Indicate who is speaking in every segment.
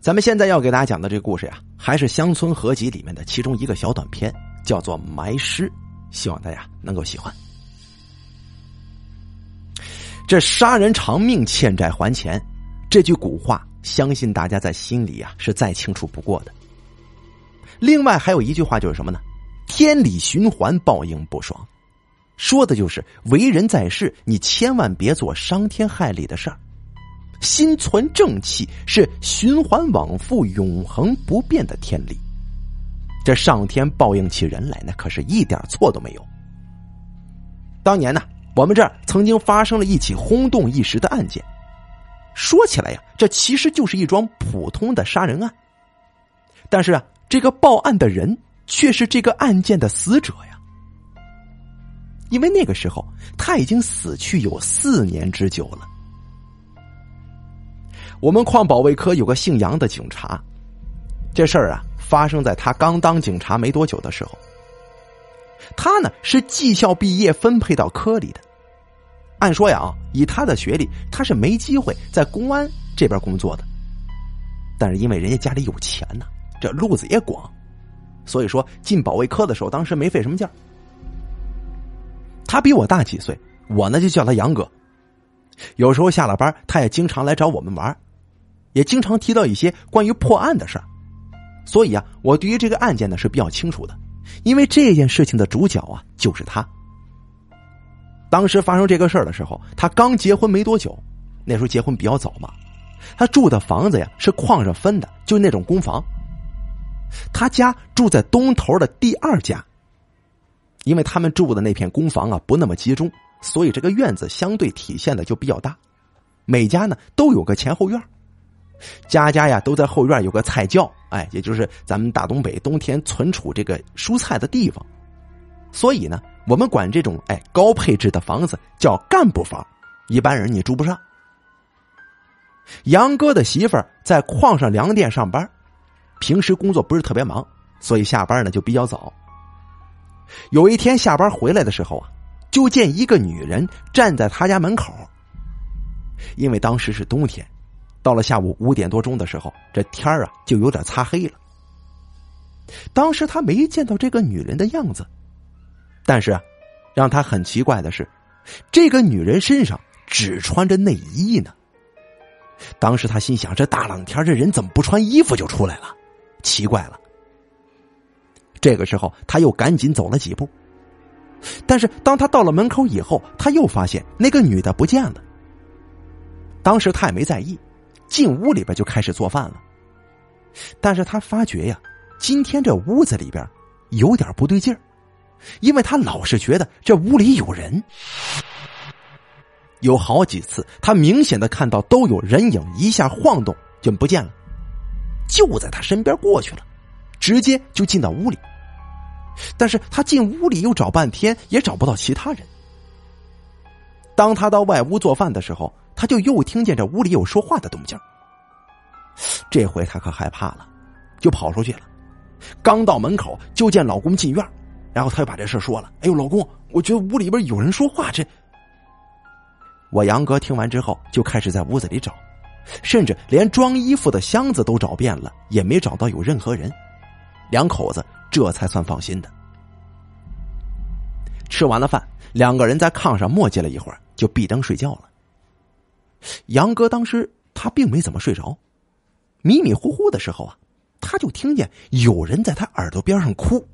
Speaker 1: 咱们现在要给大家讲的这个故事呀，还是乡村合集里面的其中一个小短片，叫做《埋尸》，希望大家能够喜欢。这杀人偿命，欠债还钱，这句古话，相信大家在心里呀是再清楚不过的。另外还有一句话就是什么呢？天理循环，报应不爽，说的就是为人在世，你千万别做伤天害理的事儿。心存正气是循环往复、永恒不变的天理。这上天报应起人来，那可是一点错都没有。当年呢，我们这儿曾经发生了一起轰动一时的案件。说起来呀，这其实就是一桩普通的杀人案。但是啊，这个报案的人却是这个案件的死者呀。因为那个时候他已经死去有四年之久了。我们矿保卫科有个姓杨的警察，这事儿啊发生在他刚当警察没多久的时候。他呢是技校毕业分配到科里的，按说呀，以他的学历，他是没机会在公安这边工作的。但是因为人家家里有钱呢，这路子也广，所以说进保卫科的时候，当时没费什么劲儿。他比我大几岁，我呢就叫他杨哥。有时候下了班，他也经常来找我们玩。也经常提到一些关于破案的事儿，所以啊，我对于这个案件呢是比较清楚的，因为这件事情的主角啊就是他。当时发生这个事儿的时候，他刚结婚没多久，那时候结婚比较早嘛，他住的房子呀是矿上分的，就那种公房。他家住在东头的第二家，因为他们住的那片公房啊不那么集中，所以这个院子相对体现的就比较大，每家呢都有个前后院。家家呀都在后院有个菜窖，哎，也就是咱们大东北冬天存储这个蔬菜的地方。所以呢，我们管这种哎高配置的房子叫干部房，一般人你住不上。杨哥的媳妇儿在矿上粮店上班，平时工作不是特别忙，所以下班呢就比较早。有一天下班回来的时候啊，就见一个女人站在他家门口，因为当时是冬天。到了下午五点多钟的时候，这天儿啊就有点擦黑了。当时他没见到这个女人的样子，但是啊，让他很奇怪的是，这个女人身上只穿着内衣呢。当时他心想：这大冷天，这人怎么不穿衣服就出来了？奇怪了。这个时候，他又赶紧走了几步，但是当他到了门口以后，他又发现那个女的不见了。当时他也没在意。进屋里边就开始做饭了，但是他发觉呀，今天这屋子里边有点不对劲儿，因为他老是觉得这屋里有人，有好几次他明显的看到都有人影一下晃动就不见了，就在他身边过去了，直接就进到屋里，但是他进屋里又找半天也找不到其他人。当他到外屋做饭的时候。他就又听见这屋里有说话的动静，这回他可害怕了，就跑出去了。刚到门口，就见老公进院，然后他就把这事说了：“哎呦，老公，我觉得屋里边有人说话。”这，我杨哥听完之后就开始在屋子里找，甚至连装衣服的箱子都找遍了，也没找到有任何人。两口子这才算放心的。吃完了饭，两个人在炕上磨叽了一会儿，就闭灯睡觉了。杨哥当时他并没怎么睡着，迷迷糊糊的时候啊，他就听见有人在他耳朵边上哭。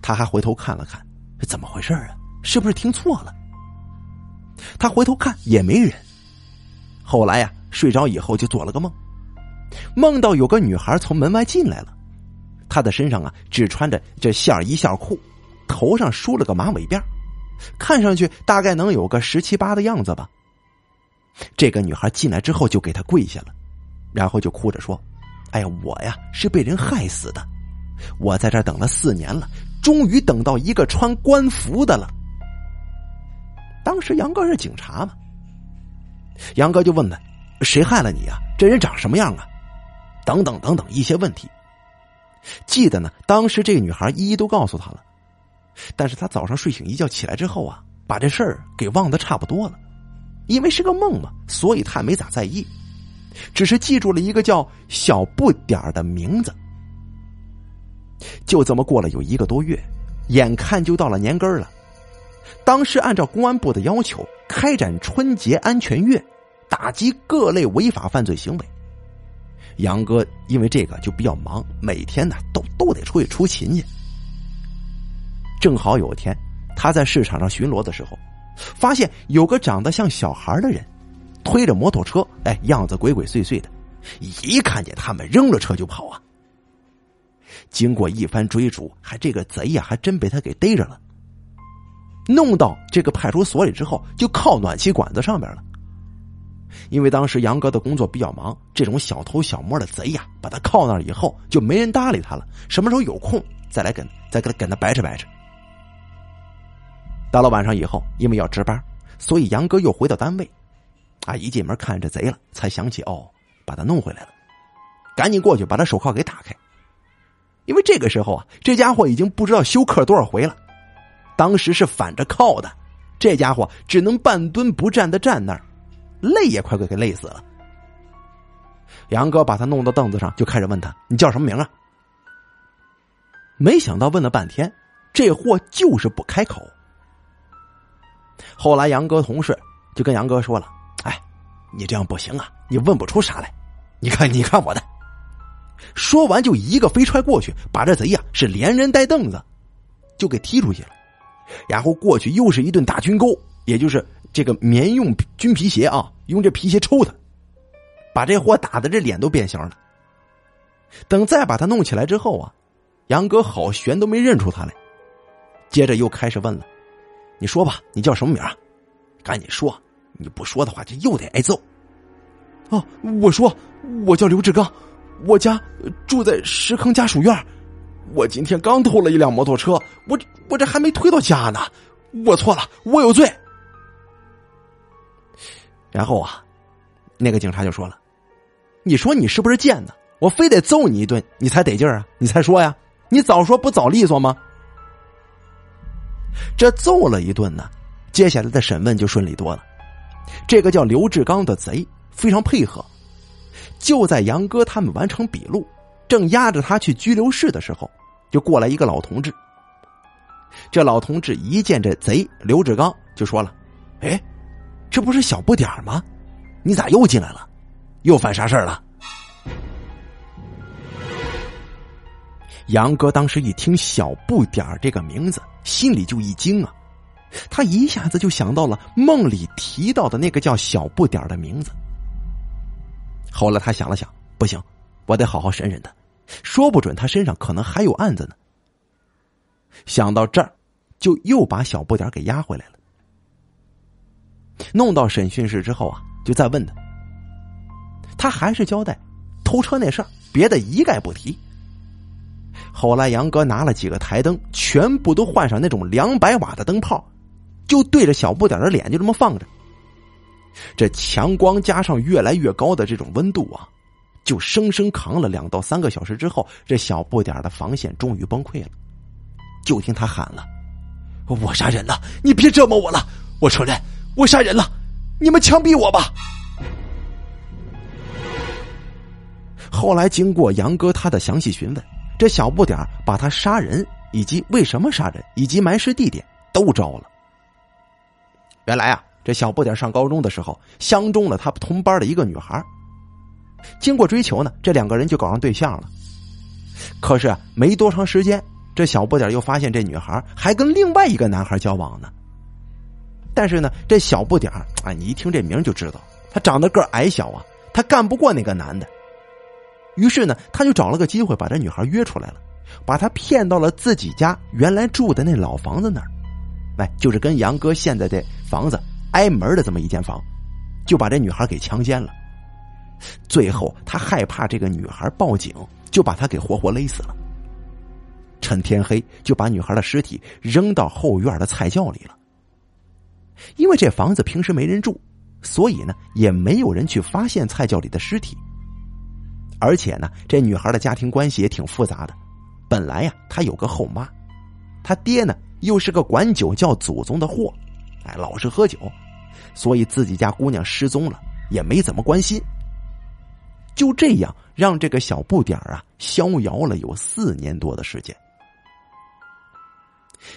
Speaker 1: 他还回头看了看，怎么回事啊？是不是听错了？他回头看也没人。后来呀，睡着以后就做了个梦，梦到有个女孩从门外进来了，她的身上啊只穿着这线衣线裤，头上梳了个马尾辫，看上去大概能有个十七八的样子吧。这个女孩进来之后就给他跪下了，然后就哭着说：“哎呀，我呀是被人害死的，我在这等了四年了，终于等到一个穿官服的了。”当时杨哥是警察嘛，杨哥就问他：“谁害了你啊？这人长什么样啊？”等等等等一些问题。记得呢，当时这个女孩一一都告诉他了，但是他早上睡醒一觉起来之后啊，把这事儿给忘得差不多了。因为是个梦嘛，所以他没咋在意。只是记住了一个叫小不点儿的名字。就这么过了有一个多月，眼看就到了年根儿了。当时按照公安部的要求，开展春节安全月，打击各类违法犯罪行为。杨哥因为这个就比较忙，每天呢都都得出去出勤去。正好有一天，他在市场上巡逻的时候，发现有个长得像小孩的人，推着摩托车，哎，样子鬼鬼祟祟的，一看见他们扔了车就跑啊。经过一番追逐，还这个贼呀，还真被他给逮着了。弄到这个派出所里之后，就靠暖气管子上边了。因为当时杨哥的工作比较忙，这种小偷小摸的贼呀，把他靠那儿以后，就没人搭理他了。什么时候有空再来跟再跟他跟他掰扯掰扯。到了晚上以后，因为要值班，所以杨哥又回到单位。啊，一进门看着贼了，才想起哦，把他弄回来了，赶紧过去把他手铐给打开。因为这个时候啊，这家伙已经不知道休克多少回了。当时是反着靠的，这家伙只能半蹲不站的站那儿，累也快快给累死了。杨哥把他弄到凳子上，就开始问他：“你叫什么名啊？”没想到问了半天，这货就是不开口。后来杨哥同事就跟杨哥说了：“哎，你这样不行啊，你问不出啥来。你看，你看我的。”说完就一个飞踹过去，把这贼呀是连人带凳子就给踢出去了。然后过去又是一顿大军钩，也就是这个棉用军皮鞋啊，用这皮鞋抽他，把这货打的这脸都变形了。等再把他弄起来之后啊，杨哥好悬都没认出他来。接着又开始问了：“你说吧，你叫什么名？赶紧说，你不说的话就又得挨揍。”哦，我说我叫刘志刚，我家住在石坑家属院。我今天刚偷了一辆摩托车，我我这还没推到家呢，我错了，我有罪。然后啊，那个警察就说了：“你说你是不是贱呢？我非得揍你一顿，你才得劲儿啊！你才说呀，你早说不早利索吗？”这揍了一顿呢，接下来的审问就顺利多了。这个叫刘志刚的贼非常配合，就在杨哥他们完成笔录。正押着他去拘留室的时候，就过来一个老同志。这老同志一见这贼刘志刚，就说了：“哎，这不是小不点吗？你咋又进来了？又犯啥事了？”杨哥当时一听“小不点儿这个名字，心里就一惊啊！他一下子就想到了梦里提到的那个叫小不点儿的名字。后来他想了想，不行，我得好好审审他。说不准他身上可能还有案子呢。想到这儿，就又把小不点儿给押回来了。弄到审讯室之后啊，就再问他，他还是交代偷车那事儿，别的一概不提。后来杨哥拿了几个台灯，全部都换上那种两百瓦的灯泡，就对着小不点的脸就这么放着。这强光加上越来越高的这种温度啊。就生生扛了两到三个小时之后，这小不点的防线终于崩溃了。就听他喊了：“我杀人了！你别折磨我了！我承认，我杀人了！你们枪毙我吧！”后来经过杨哥他的详细询问，这小不点把他杀人以及为什么杀人以及埋尸地点都招了。原来啊，这小不点上高中的时候相中了他同班的一个女孩。经过追求呢，这两个人就搞上对象了。可是没多长时间，这小不点又发现这女孩还跟另外一个男孩交往呢。但是呢，这小不点啊，你一听这名就知道，他长得个矮小啊，他干不过那个男的。于是呢，他就找了个机会把这女孩约出来了，把她骗到了自己家原来住的那老房子那儿，哎，就是跟杨哥现在的房子挨门的这么一间房，就把这女孩给强奸了。最后，他害怕这个女孩报警，就把她给活活勒死了。趁天黑，就把女孩的尸体扔到后院的菜窖里了。因为这房子平时没人住，所以呢，也没有人去发现菜窖里的尸体。而且呢，这女孩的家庭关系也挺复杂的。本来呀，她有个后妈，她爹呢又是个管酒叫祖宗的货，哎，老是喝酒，所以自己家姑娘失踪了也没怎么关心。就这样让这个小不点啊逍遥了有四年多的时间。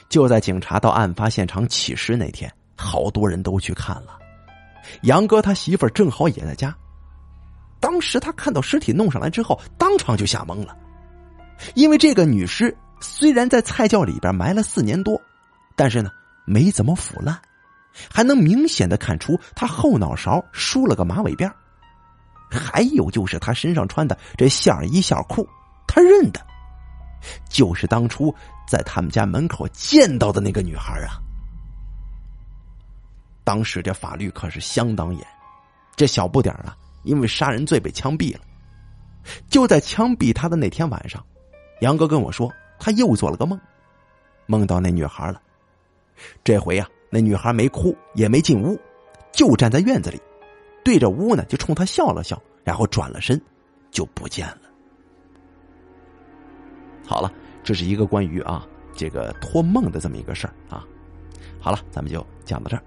Speaker 1: 就在警察到案发现场起尸那天，好多人都去看了。杨哥他媳妇儿正好也在家。当时他看到尸体弄上来之后，当场就吓懵了，因为这个女尸虽然在菜窖里边埋了四年多，但是呢没怎么腐烂，还能明显的看出她后脑勺梳了个马尾辫还有就是她身上穿的这线衣线裤，他认得，就是当初在他们家门口见到的那个女孩啊。当时这法律可是相当严，这小不点啊。因为杀人罪被枪毙了，就在枪毙他的那天晚上，杨哥跟我说，他又做了个梦，梦到那女孩了。这回啊，那女孩没哭也没进屋，就站在院子里，对着屋呢就冲他笑了笑，然后转了身，就不见了。好了，这是一个关于啊这个托梦的这么一个事儿啊。好了，咱们就讲到这儿。